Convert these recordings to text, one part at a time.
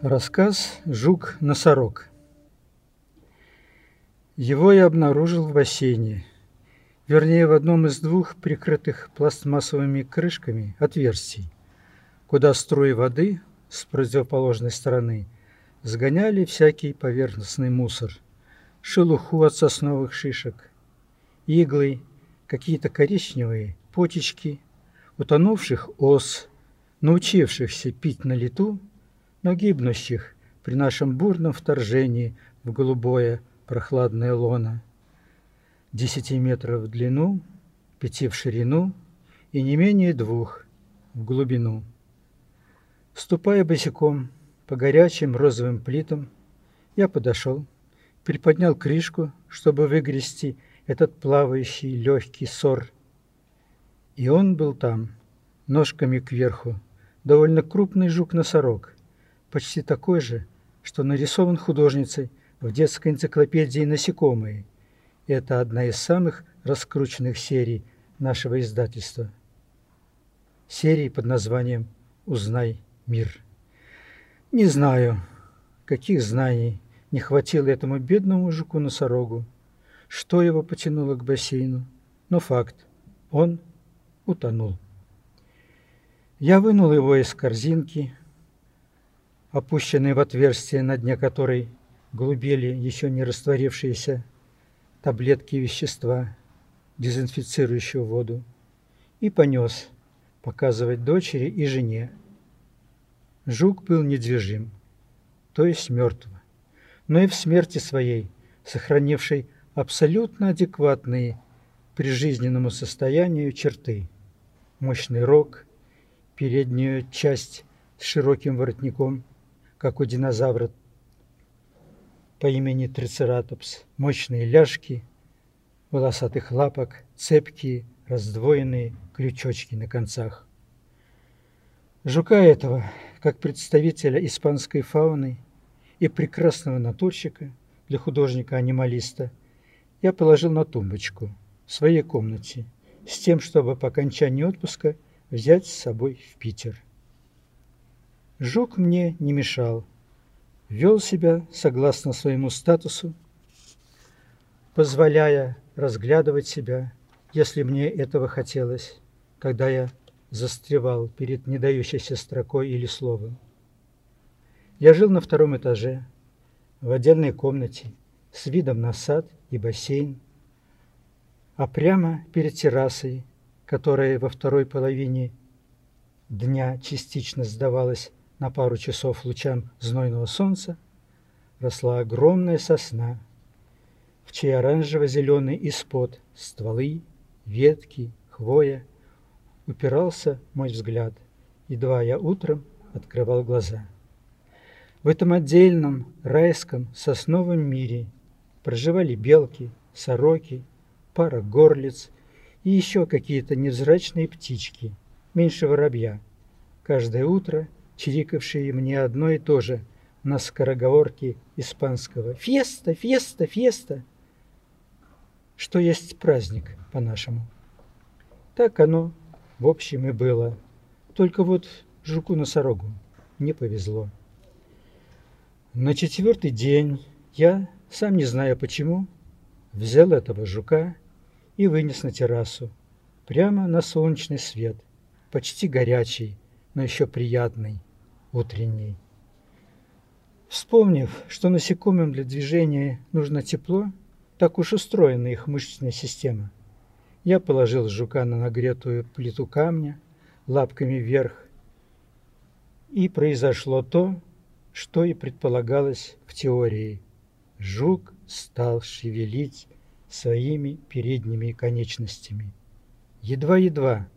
Рассказ «Жук-носорог». Его я обнаружил в бассейне, вернее в одном из двух прикрытых пластмассовыми крышками отверстий, куда струи воды с противоположной стороны сгоняли всякий поверхностный мусор, шелуху от сосновых шишек, иглы, какие-то коричневые почечки, утонувших ос, научившихся пить на лету но гибнущих при нашем бурном вторжении в голубое прохладное лоно. Десяти метров в длину, пяти в ширину и не менее двух в глубину. Ступая босиком по горячим розовым плитам, я подошел, приподнял крышку, чтобы выгрести этот плавающий легкий сор. И он был там, ножками кверху, довольно крупный жук-носорог, почти такой же, что нарисован художницей в детской энциклопедии «Насекомые». Это одна из самых раскрученных серий нашего издательства. Серии под названием «Узнай мир». Не знаю, каких знаний не хватило этому бедному жуку-носорогу, что его потянуло к бассейну, но факт – он утонул. Я вынул его из корзинки, опущенной в отверстие, на дне которой глубели еще не растворившиеся таблетки вещества, дезинфицирующего воду, и понес показывать дочери и жене. Жук был недвижим, то есть мертв, но и в смерти своей, сохранившей абсолютно адекватные прижизненному состоянию черты. Мощный рог, переднюю часть с широким воротником – как у динозавра по имени Трицератопс, мощные ляжки, волосатых лапок, цепкие, раздвоенные крючочки на концах. Жука этого, как представителя испанской фауны и прекрасного натурщика для художника-анималиста, я положил на тумбочку в своей комнате с тем, чтобы по окончании отпуска взять с собой в Питер. Жук мне не мешал, вел себя согласно своему статусу, позволяя разглядывать себя, если мне этого хотелось, когда я застревал перед недающейся строкой или словом. Я жил на втором этаже, в отдельной комнате, с видом на сад и бассейн, а прямо перед террасой, которая во второй половине дня частично сдавалась на пару часов лучам знойного солнца росла огромная сосна, в чей оранжево-зеленый испод стволы, ветки, хвоя упирался мой взгляд, едва я утром открывал глаза. В этом отдельном райском сосновом мире проживали белки, сороки, пара горлиц и еще какие-то невзрачные птички, меньше воробья. Каждое утро – чирикавшие мне одно и то же на скороговорке испанского «Феста, феста, феста!» Что есть праздник по-нашему. Так оно, в общем, и было. Только вот жуку-носорогу не повезло. На четвертый день я, сам не зная почему, взял этого жука и вынес на террасу, прямо на солнечный свет, почти горячий, но еще приятный, утренний. Вспомнив, что насекомым для движения нужно тепло, так уж устроена их мышечная система, я положил жука на нагретую плиту камня лапками вверх, и произошло то, что и предполагалось в теории. Жук стал шевелить своими передними конечностями. Едва-едва,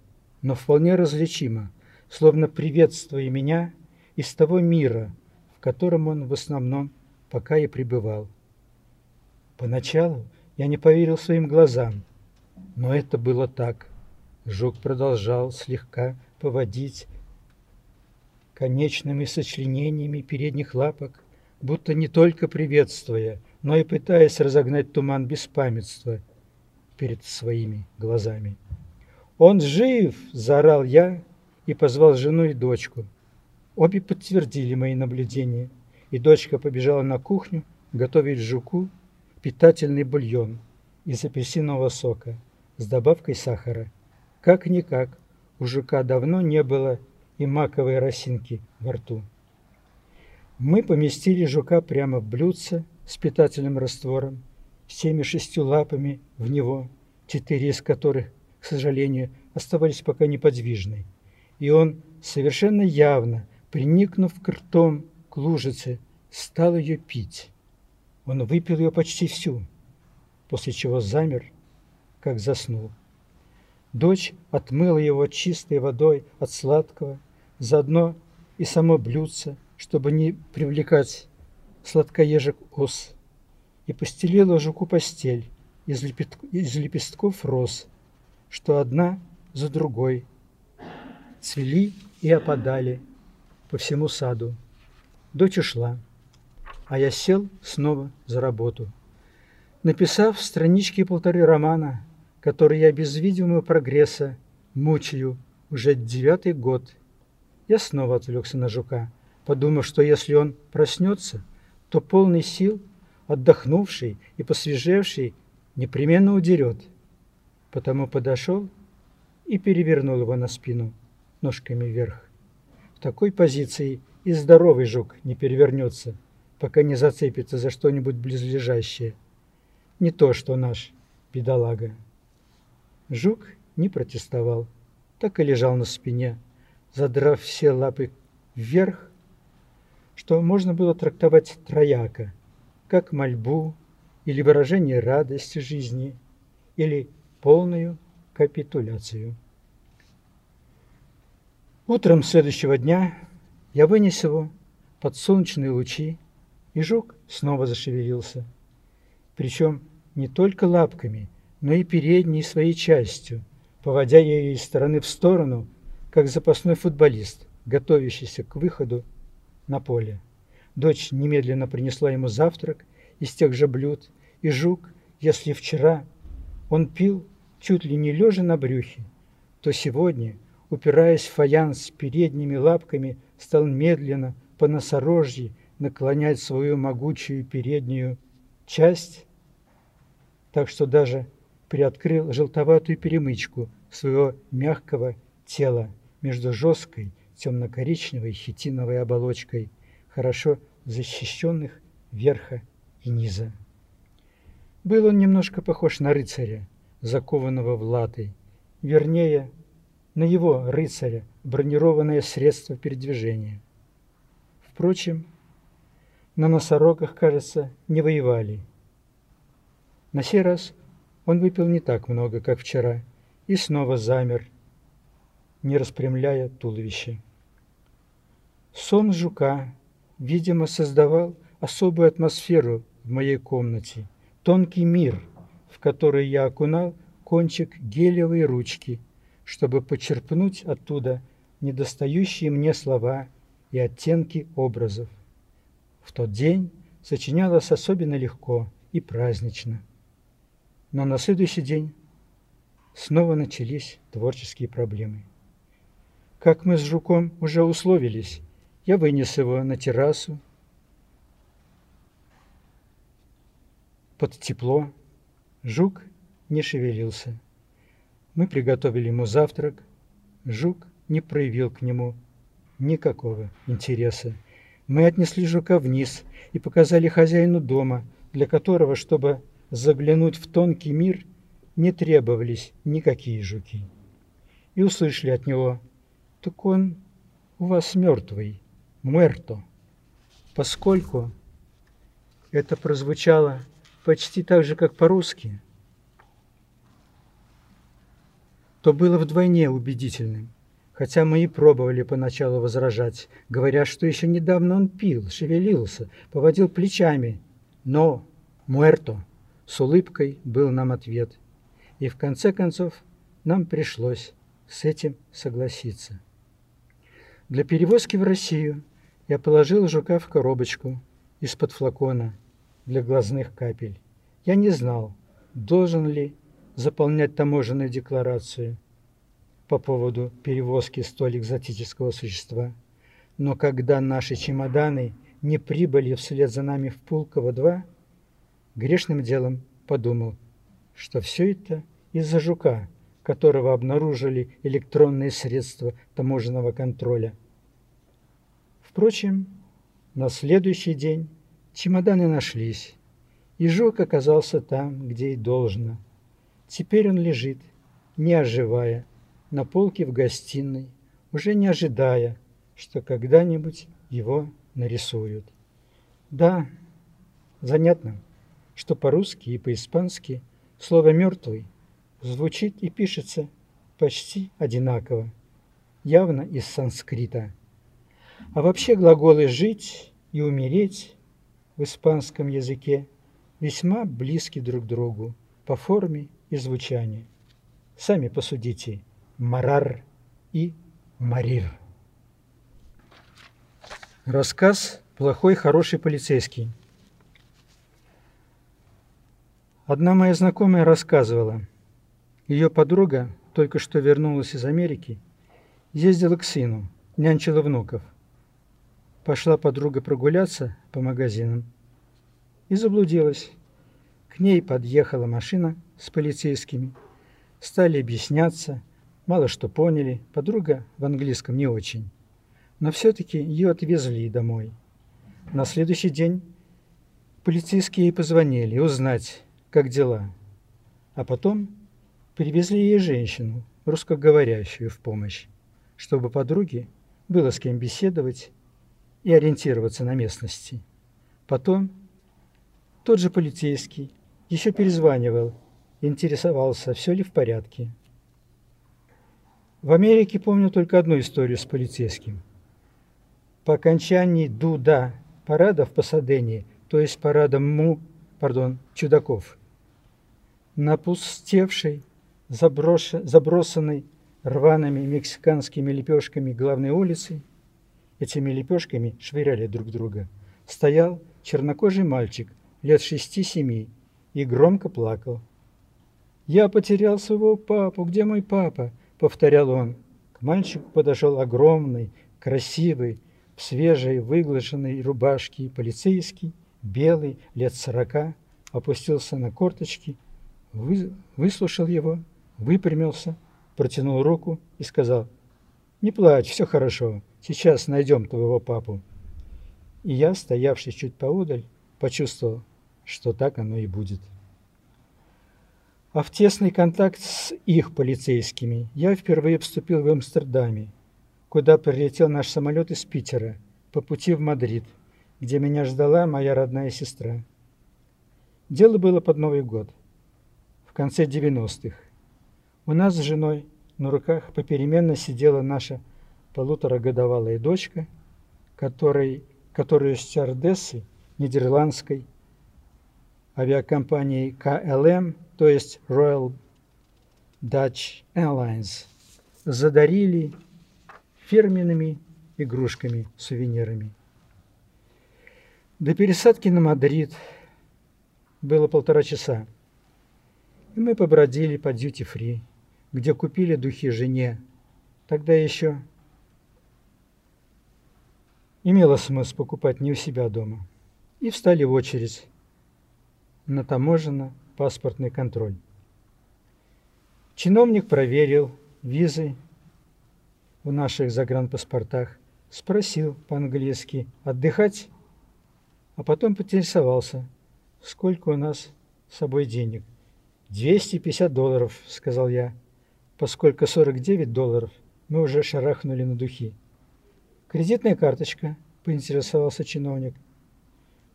но вполне различимо, словно приветствуя меня из того мира, в котором он в основном пока и пребывал. Поначалу я не поверил своим глазам, но это было так. Жук продолжал слегка поводить конечными сочленениями передних лапок, будто не только приветствуя, но и пытаясь разогнать туман беспамятства. перед своими глазами. «Он жив!» – заорал я и позвал жену и дочку. Обе подтвердили мои наблюдения, и дочка побежала на кухню готовить жуку питательный бульон из апельсинового сока с добавкой сахара. Как-никак, у жука давно не было и маковой росинки во рту. Мы поместили жука прямо в блюдце с питательным раствором, всеми шестью лапами в него, четыре из которых, к сожалению, оставались пока неподвижны. И он, совершенно явно, приникнув к ртом к лужице, стал ее пить. Он выпил ее почти всю, после чего замер, как заснул. Дочь отмыла его чистой водой от сладкого, заодно и само блюдце, чтобы не привлекать сладкоежек ос, и постелила жуку постель из, лепет... из лепестков роз, что одна за другой цвели и опадали по всему саду. Дочь ушла, а я сел снова за работу. Написав странички полторы романа, который я без видимого прогресса мучаю уже девятый год, я снова отвлекся на жука, подумав, что если он проснется, то полный сил, отдохнувший и посвежевший, непременно удерет. Потому подошел и перевернул его на спину ножками вверх. В такой позиции и здоровый жук не перевернется, пока не зацепится за что-нибудь близлежащее. Не то, что наш бедолага. Жук не протестовал, так и лежал на спине, задрав все лапы вверх, что можно было трактовать трояко, как мольбу или выражение радости жизни, или полную капитуляцию. Утром следующего дня я вынес его под солнечные лучи, и жук снова зашевелился. Причем не только лапками, но и передней своей частью, поводя ее из стороны в сторону, как запасной футболист, готовящийся к выходу на поле. Дочь немедленно принесла ему завтрак из тех же блюд, и жук, если вчера он пил чуть ли не лежа на брюхе, то сегодня, упираясь в фаянс передними лапками, стал медленно по носорожьи наклонять свою могучую переднюю часть, так что даже приоткрыл желтоватую перемычку своего мягкого тела между жесткой темно-коричневой хитиновой оболочкой, хорошо защищенных верха и низа. Был он немножко похож на рыцаря, закованного в латы, вернее, на его рыцаря, бронированное средство передвижения. Впрочем, на носорогах, кажется, не воевали. На сей раз он выпил не так много, как вчера, и снова замер, не распрямляя туловище. Сон жука, видимо, создавал особую атмосферу в моей комнате, тонкий мир, в который я окунал кончик гелевой ручки, чтобы почерпнуть оттуда недостающие мне слова и оттенки образов. В тот день сочинялось особенно легко и празднично. Но на следующий день снова начались творческие проблемы. Как мы с Жуком уже условились, я вынес его на террасу под тепло. Жук не шевелился. Мы приготовили ему завтрак. Жук не проявил к нему никакого интереса. Мы отнесли жука вниз и показали хозяину дома, для которого, чтобы заглянуть в тонкий мир не требовались никакие жуки. И услышали от него, так он у вас мертвый, муэрто. Поскольку это прозвучало почти так же, как по-русски, то было вдвойне убедительным, хотя мы и пробовали поначалу возражать, говоря, что еще недавно он пил, шевелился, поводил плечами, но муэрто с улыбкой был нам ответ. И в конце концов нам пришлось с этим согласиться. Для перевозки в Россию я положил жука в коробочку из-под флакона для глазных капель. Я не знал, должен ли заполнять таможенную декларацию по поводу перевозки столь экзотического существа. Но когда наши чемоданы не прибыли вслед за нами в Пулково-2, грешным делом подумал, что все это из-за жука, которого обнаружили электронные средства таможенного контроля. Впрочем, на следующий день чемоданы нашлись, и жук оказался там, где и должно. Теперь он лежит, не оживая, на полке в гостиной, уже не ожидая, что когда-нибудь его нарисуют. Да, занятно, что по-русски и по-испански слово «мертвый» звучит и пишется почти одинаково, явно из санскрита. А вообще глаголы «жить» и «умереть» в испанском языке весьма близки друг другу по форме и звучанию. Сами посудите «марар» и «марир». Рассказ «Плохой, хороший полицейский». Одна моя знакомая рассказывала. Ее подруга только что вернулась из Америки, ездила к сыну, нянчила внуков. Пошла подруга прогуляться по магазинам и заблудилась. К ней подъехала машина с полицейскими. Стали объясняться, мало что поняли, подруга в английском не очень. Но все-таки ее отвезли домой. На следующий день полицейские ей позвонили узнать, как дела. А потом привезли ей женщину, русскоговорящую, в помощь, чтобы подруге было с кем беседовать и ориентироваться на местности. Потом тот же полицейский еще перезванивал, интересовался, все ли в порядке. В Америке помню только одну историю с полицейским. По окончании Дуда парада в Пасадене, то есть парада Му, пардон, чудаков, на пустевшей, забросанной рваными мексиканскими лепешками главной улицы, этими лепешками швыряли друг друга, стоял чернокожий мальчик лет шести-семи и громко плакал. «Я потерял своего папу, где мой папа?» — повторял он. К мальчику подошел огромный, красивый, в свежей выглаженной рубашке полицейский, белый, лет сорока, опустился на корточки, вы, выслушал его, выпрямился, протянул руку и сказал, «Не плачь, все хорошо, сейчас найдем твоего папу». И я, стоявший чуть поодаль, почувствовал, что так оно и будет. А в тесный контакт с их полицейскими я впервые вступил в Амстердаме, куда прилетел наш самолет из Питера по пути в Мадрид, где меня ждала моя родная сестра. Дело было под Новый год, в конце 90-х. У нас с женой на руках попеременно сидела наша полуторагодовалая дочка, которой, которую стюардессы нидерландской авиакомпании KLM, то есть Royal Dutch Airlines, задарили фирменными игрушками, сувенирами. До пересадки на Мадрид было полтора часа, и мы побродили по дьюти-фри, где купили духи жене. Тогда еще имело смысл покупать не у себя дома. И встали в очередь на таможенно-паспортный контроль. Чиновник проверил визы в наших загранпаспортах, спросил по-английски «отдыхать?», а потом поинтересовался, сколько у нас с собой денег. «250 долларов», — сказал я, поскольку 49 долларов мы уже шарахнули на духи. «Кредитная карточка», — поинтересовался чиновник.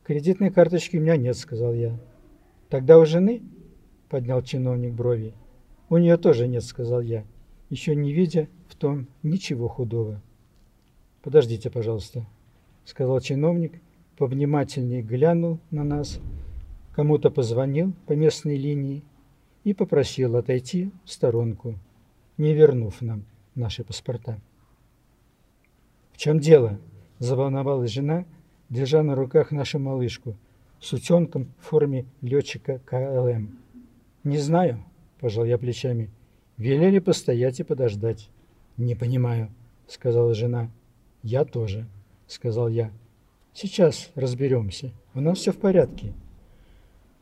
«Кредитной карточки у меня нет», — сказал я. «Тогда у жены?» — поднял чиновник брови. «У нее тоже нет», — сказал я еще не видя в том ничего худого. «Подождите, пожалуйста», — сказал чиновник, повнимательнее глянул на нас, кому-то позвонил по местной линии и попросил отойти в сторонку, не вернув нам наши паспорта. «В чем дело?» – заволновалась жена, держа на руках нашу малышку с утенком в форме летчика КЛМ. «Не знаю», – пожал я плечами. Велели постоять и подождать. Не понимаю, сказала жена. Я тоже, сказал я. Сейчас разберемся. У нас все в порядке.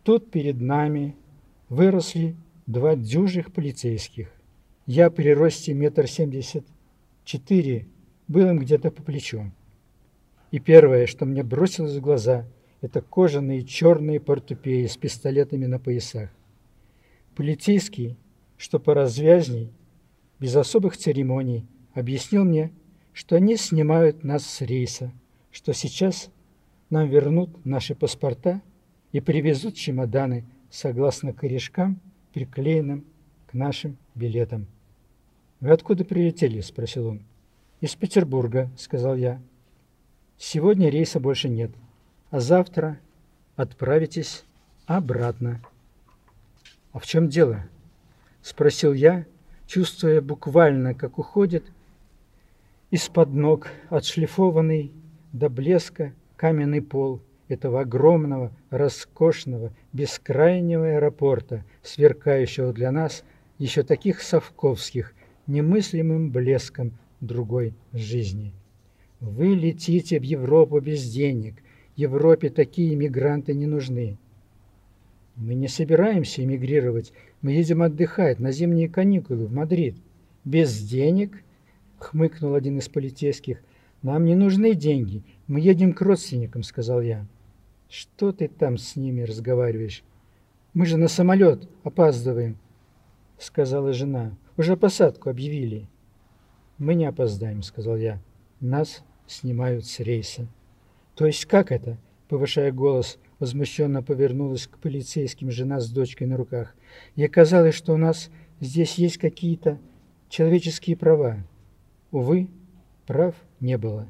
Тут перед нами выросли два дюжих полицейских. Я при росте метр семьдесят четыре был им где-то по плечу. И первое, что мне бросилось в глаза, это кожаные черные портупеи с пистолетами на поясах. Полицейский, что поразвязней, без особых церемоний, объяснил мне, что они снимают нас с рейса, что сейчас нам вернут наши паспорта и привезут чемоданы согласно корешкам, приклеенным к нашим билетам. «Вы откуда прилетели?» – спросил он. «Из Петербурга», – сказал я. «Сегодня рейса больше нет, а завтра отправитесь обратно». «А в чем дело?» – спросил я, чувствуя буквально, как уходит из-под ног отшлифованный до блеска каменный пол этого огромного, роскошного, бескрайнего аэропорта, сверкающего для нас еще таких совковских, немыслимым блеском другой жизни. Вы летите в Европу без денег. Европе такие мигранты не нужны. Мы не собираемся эмигрировать. Мы едем отдыхать на зимние каникулы в Мадрид. Без денег? Хмыкнул один из полицейских. Нам не нужны деньги. Мы едем к родственникам, сказал я. Что ты там с ними разговариваешь? Мы же на самолет опаздываем, сказала жена. Уже посадку объявили. Мы не опоздаем, сказал я. Нас снимают с рейса. То есть как это? Повышая голос, возмущенно повернулась к полицейским жена с дочкой на руках. И оказалось, что у нас здесь есть какие-то человеческие права. Увы, прав не было.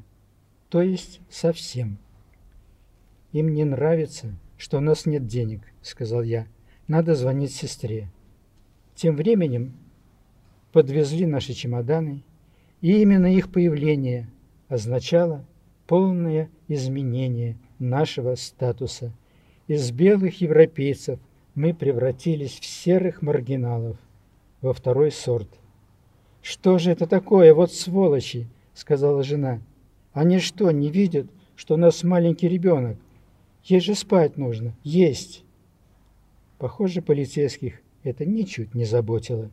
То есть совсем. Им не нравится, что у нас нет денег, сказал я. Надо звонить сестре. Тем временем подвезли наши чемоданы, и именно их появление означало полное изменение нашего статуса. Из белых европейцев мы превратились в серых маргиналов, во второй сорт. «Что же это такое, вот сволочи!» — сказала жена. «Они что, не видят, что у нас маленький ребенок? Ей же спать нужно, есть!» Похоже, полицейских это ничуть не заботило.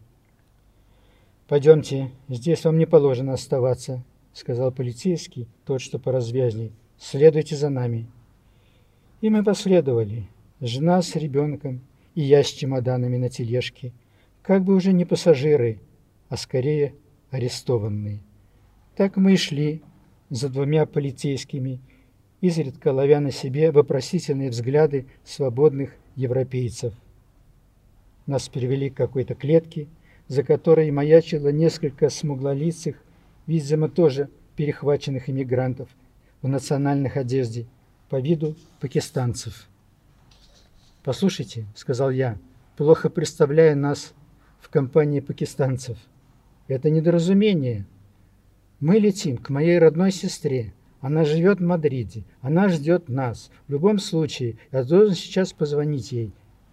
«Пойдемте, здесь вам не положено оставаться», — сказал полицейский, тот, что поразвязней. «Следуйте за нами». И мы последовали, жена с ребенком и я с чемоданами на тележке, как бы уже не пассажиры, а скорее арестованные. Так мы и шли за двумя полицейскими, изредка ловя на себе вопросительные взгляды свободных европейцев. Нас перевели к какой-то клетке, за которой маячило несколько смуглолицых, видимо, тоже перехваченных иммигрантов в национальных одежде, по виду пакистанцев. «Послушайте», — сказал я, плохо представляя нас в компании пакистанцев, — «это недоразумение. Мы летим к моей родной сестре. Она живет в Мадриде. Она ждет нас. В любом случае, я должен сейчас позвонить ей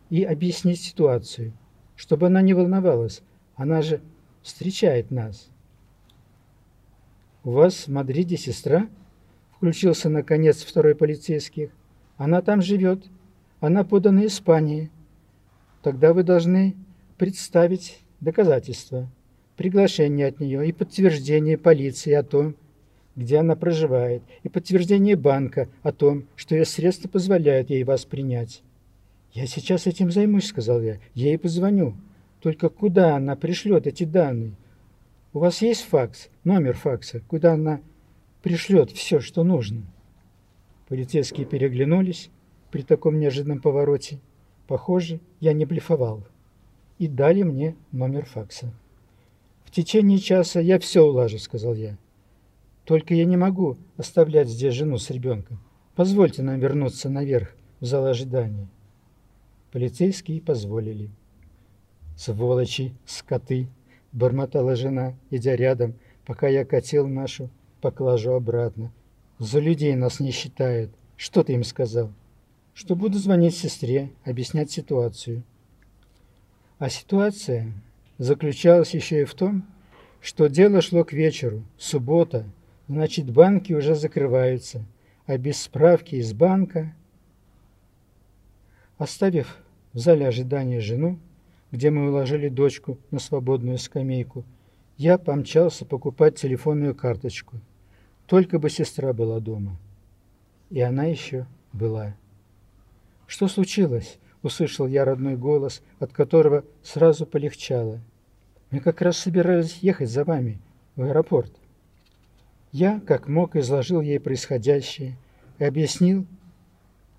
и объяснить ситуацию, чтобы она не волновалась, она же встречает нас. «У вас в Мадриде сестра?» Включился, наконец, второй полицейский. «Она там живет. Она подана Испании. Тогда вы должны представить доказательства, приглашение от нее и подтверждение полиции о том, где она проживает, и подтверждение банка о том, что ее средства позволяют ей вас принять». «Я сейчас этим займусь», — сказал я. «Я ей позвоню». Только куда она пришлет эти данные? У вас есть факс, номер факса, куда она пришлет все, что нужно? Полицейские переглянулись при таком неожиданном повороте. Похоже, я не блефовал. И дали мне номер факса. «В течение часа я все улажу», — сказал я. «Только я не могу оставлять здесь жену с ребенком. Позвольте нам вернуться наверх, в зал ожидания». Полицейские позволили. «Сволочи, скоты!» — бормотала жена, идя рядом, пока я катил нашу поклажу обратно. «За людей нас не считают. Что ты им сказал?» «Что буду звонить сестре, объяснять ситуацию». А ситуация заключалась еще и в том, что дело шло к вечеру, суббота, значит банки уже закрываются, а без справки из банка... Оставив в зале ожидания жену, где мы уложили дочку на свободную скамейку, я помчался покупать телефонную карточку. Только бы сестра была дома. И она еще была. «Что случилось?» — услышал я родной голос, от которого сразу полегчало. «Мы как раз собирались ехать за вами в аэропорт». Я, как мог, изложил ей происходящее и объяснил,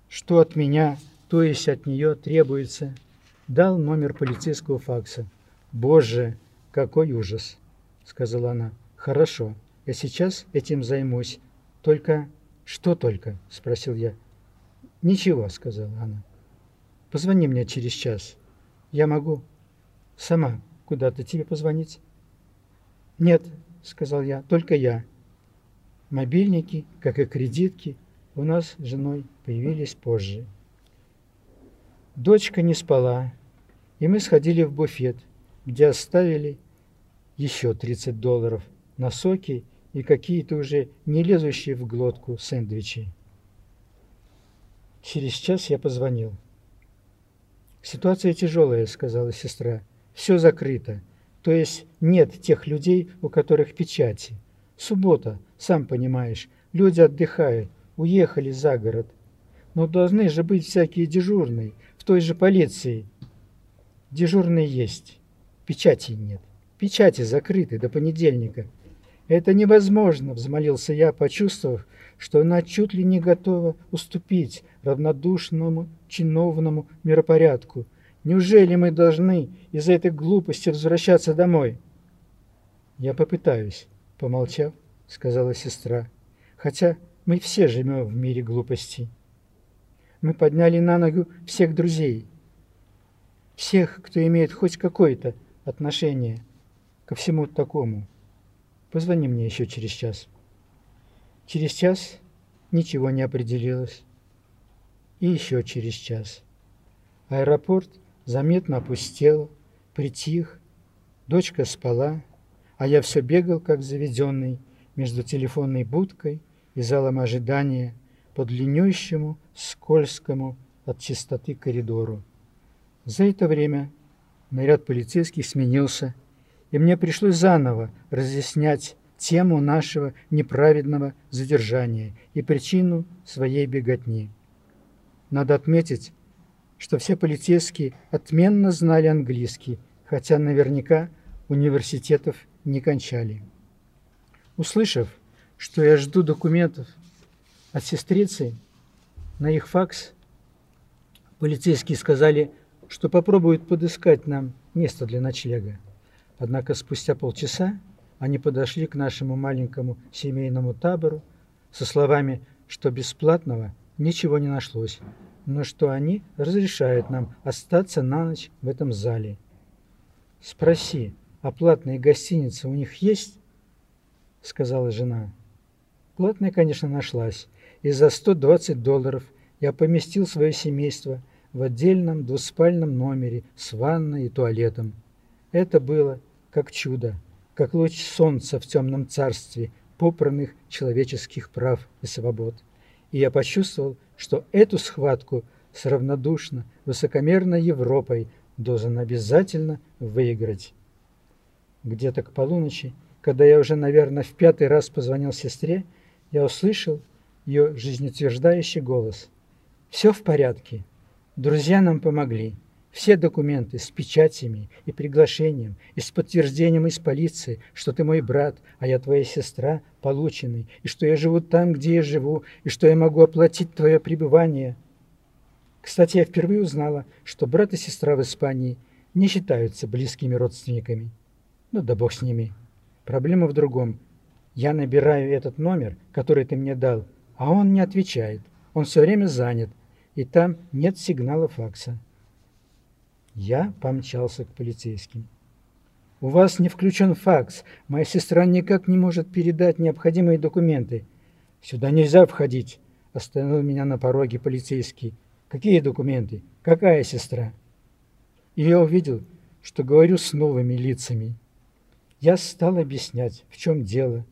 что от меня, то есть от нее, требуется. Дал номер полицейского факса. «Боже, какой ужас!» — сказала она. «Хорошо, я сейчас этим займусь. Только...» «Что только?» — спросил я. «Ничего», — сказала она. «Позвони мне через час. Я могу сама куда-то тебе позвонить?» «Нет», — сказал я, — «только я». Мобильники, как и кредитки, у нас с женой появились позже. Дочка не спала, и мы сходили в буфет, где оставили еще 30 долларов на соки и какие-то уже не лезущие в глотку сэндвичи. Через час я позвонил. «Ситуация тяжелая», — сказала сестра. «Все закрыто. То есть нет тех людей, у которых печати. Суббота, сам понимаешь, люди отдыхают, уехали за город. Но должны же быть всякие дежурные той же полиции. Дежурные есть, печати нет. Печати закрыты до понедельника. Это невозможно, взмолился я, почувствовав, что она чуть ли не готова уступить равнодушному чиновному миропорядку. Неужели мы должны из-за этой глупости возвращаться домой? Я попытаюсь, помолчав, сказала сестра. Хотя мы все живем в мире глупостей. Мы подняли на ногу всех друзей, всех, кто имеет хоть какое-то отношение ко всему такому. Позвони мне еще через час. Через час ничего не определилось. И еще через час. Аэропорт заметно опустел, притих, дочка спала, а я все бегал, как заведенный, между телефонной будкой и залом ожидания по длиннющему, скользкому от чистоты коридору. За это время наряд полицейских сменился, и мне пришлось заново разъяснять тему нашего неправедного задержания и причину своей беготни. Надо отметить, что все полицейские отменно знали английский, хотя наверняка университетов не кончали. Услышав, что я жду документов от сестрицы на их факс, полицейские сказали, что попробуют подыскать нам место для ночлега. Однако спустя полчаса они подошли к нашему маленькому семейному табору со словами, что бесплатного ничего не нашлось, но что они разрешают нам остаться на ночь в этом зале. «Спроси, а платные гостиницы у них есть?» — сказала жена. Платная, конечно, нашлась, и за 120 долларов я поместил свое семейство в отдельном двуспальном номере с ванной и туалетом. Это было как чудо, как луч солнца в темном царстве попранных человеческих прав и свобод. И я почувствовал, что эту схватку с равнодушно высокомерной Европой должен обязательно выиграть. Где-то к полуночи, когда я уже, наверное, в пятый раз позвонил сестре, я услышал ее жизнеутверждающий голос. «Все в порядке. Друзья нам помогли. Все документы с печатями и приглашением, и с подтверждением из полиции, что ты мой брат, а я твоя сестра, получены, и что я живу там, где я живу, и что я могу оплатить твое пребывание. Кстати, я впервые узнала, что брат и сестра в Испании не считаются близкими родственниками. Ну да бог с ними. Проблема в другом. Я набираю этот номер, который ты мне дал, а он не отвечает. Он все время занят, и там нет сигнала факса. Я помчался к полицейским. «У вас не включен факс. Моя сестра никак не может передать необходимые документы. Сюда нельзя входить», — остановил меня на пороге полицейский. «Какие документы? Какая сестра?» И я увидел, что говорю с новыми лицами. Я стал объяснять, в чем дело,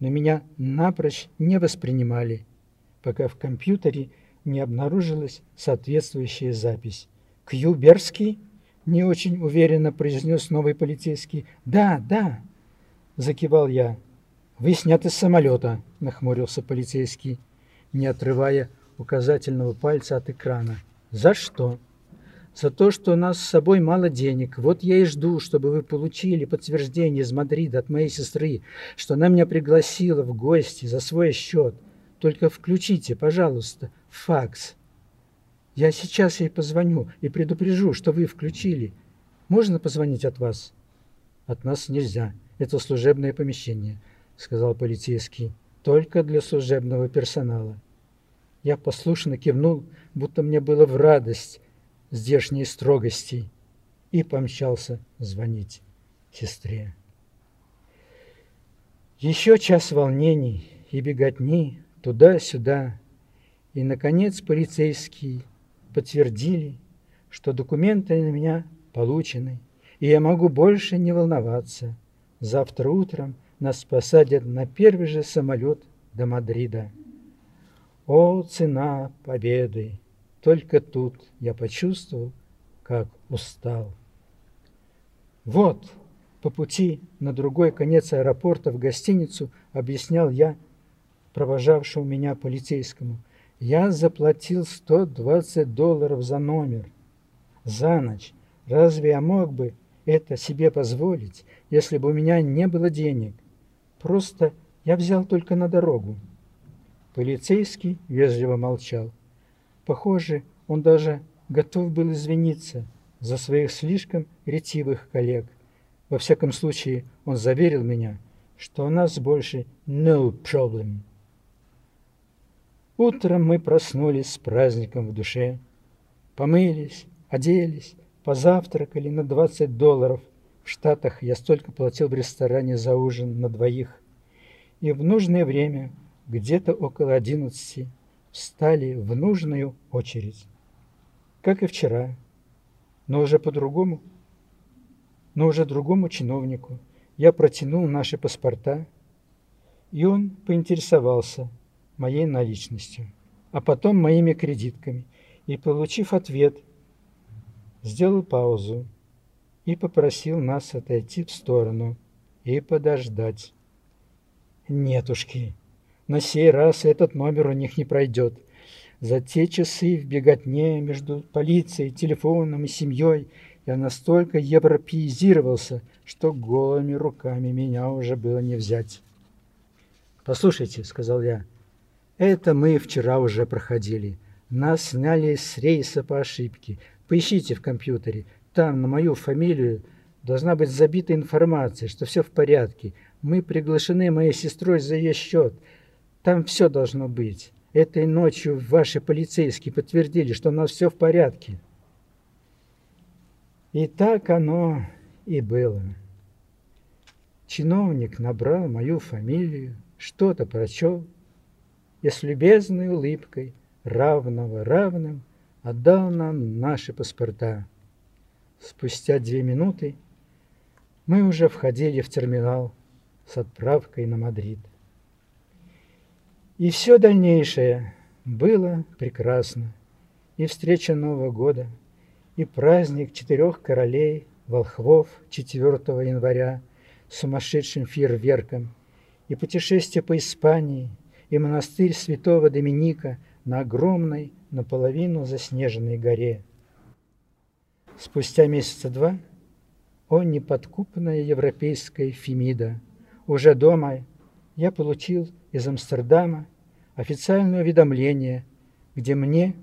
но меня напрочь не воспринимали, пока в компьютере не обнаружилась соответствующая запись. «Кьюберский?» — не очень уверенно произнес новый полицейский. «Да, да!» — закивал я. «Вы сняты с самолета», — нахмурился полицейский, не отрывая указательного пальца от экрана. «За что?» «За то, что у нас с собой мало денег. Вот я и жду, чтобы вы получили подтверждение из Мадрида от моей сестры, что она меня пригласила в гости за свой счет. Только включите, пожалуйста, факс. Я сейчас ей позвоню и предупрежу, что вы включили. Можно позвонить от вас?» «От нас нельзя. Это служебное помещение», — сказал полицейский. «Только для служебного персонала». Я послушно кивнул, будто мне было в радость здешней строгости, и помчался звонить сестре. Еще час волнений и беготни туда-сюда, и, наконец, полицейские подтвердили, что документы на меня получены, и я могу больше не волноваться. Завтра утром нас посадят на первый же самолет до Мадрида. О, цена победы! Только тут я почувствовал, как устал. Вот, по пути на другой конец аэропорта в гостиницу объяснял я провожавшему меня полицейскому. Я заплатил 120 долларов за номер. За ночь. Разве я мог бы это себе позволить, если бы у меня не было денег? Просто я взял только на дорогу. Полицейский вежливо молчал. Похоже, он даже готов был извиниться за своих слишком ретивых коллег. Во всяком случае, он заверил меня, что у нас больше no problem. Утром мы проснулись с праздником в душе, помылись, оделись, позавтракали на 20 долларов. В Штатах я столько платил в ресторане за ужин на двоих. И в нужное время где-то около одиннадцати встали в нужную очередь. Как и вчера, но уже по-другому, но уже другому чиновнику. Я протянул наши паспорта, и он поинтересовался моей наличностью, а потом моими кредитками, и, получив ответ, сделал паузу и попросил нас отойти в сторону и подождать. Нетушки, на сей раз этот номер у них не пройдет. За те часы в беготне между полицией, телефоном и семьей я настолько европеизировался, что голыми руками меня уже было не взять. «Послушайте», — сказал я, — «это мы вчера уже проходили. Нас сняли с рейса по ошибке. Поищите в компьютере. Там на мою фамилию должна быть забита информация, что все в порядке. Мы приглашены моей сестрой за ее счет. Там все должно быть. Этой ночью ваши полицейские подтвердили, что у нас все в порядке. И так оно и было. Чиновник набрал мою фамилию, что-то прочел и с любезной улыбкой, равного равным, отдал нам наши паспорта. Спустя две минуты мы уже входили в терминал с отправкой на Мадрид. И все дальнейшее было прекрасно. И встреча Нового года, и праздник четырех королей, волхвов 4 января с сумасшедшим фейерверком, и путешествие по Испании, и монастырь святого Доминика на огромной, наполовину заснеженной горе. Спустя месяца два, о неподкупная европейская Фемида, уже дома я получил из Амстердама официальное уведомление, где мне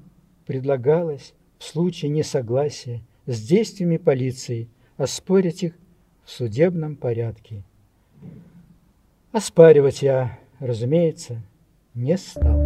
предлагалось в случае несогласия с действиями полиции оспорить их в судебном порядке. Оспаривать я, разумеется, не стал.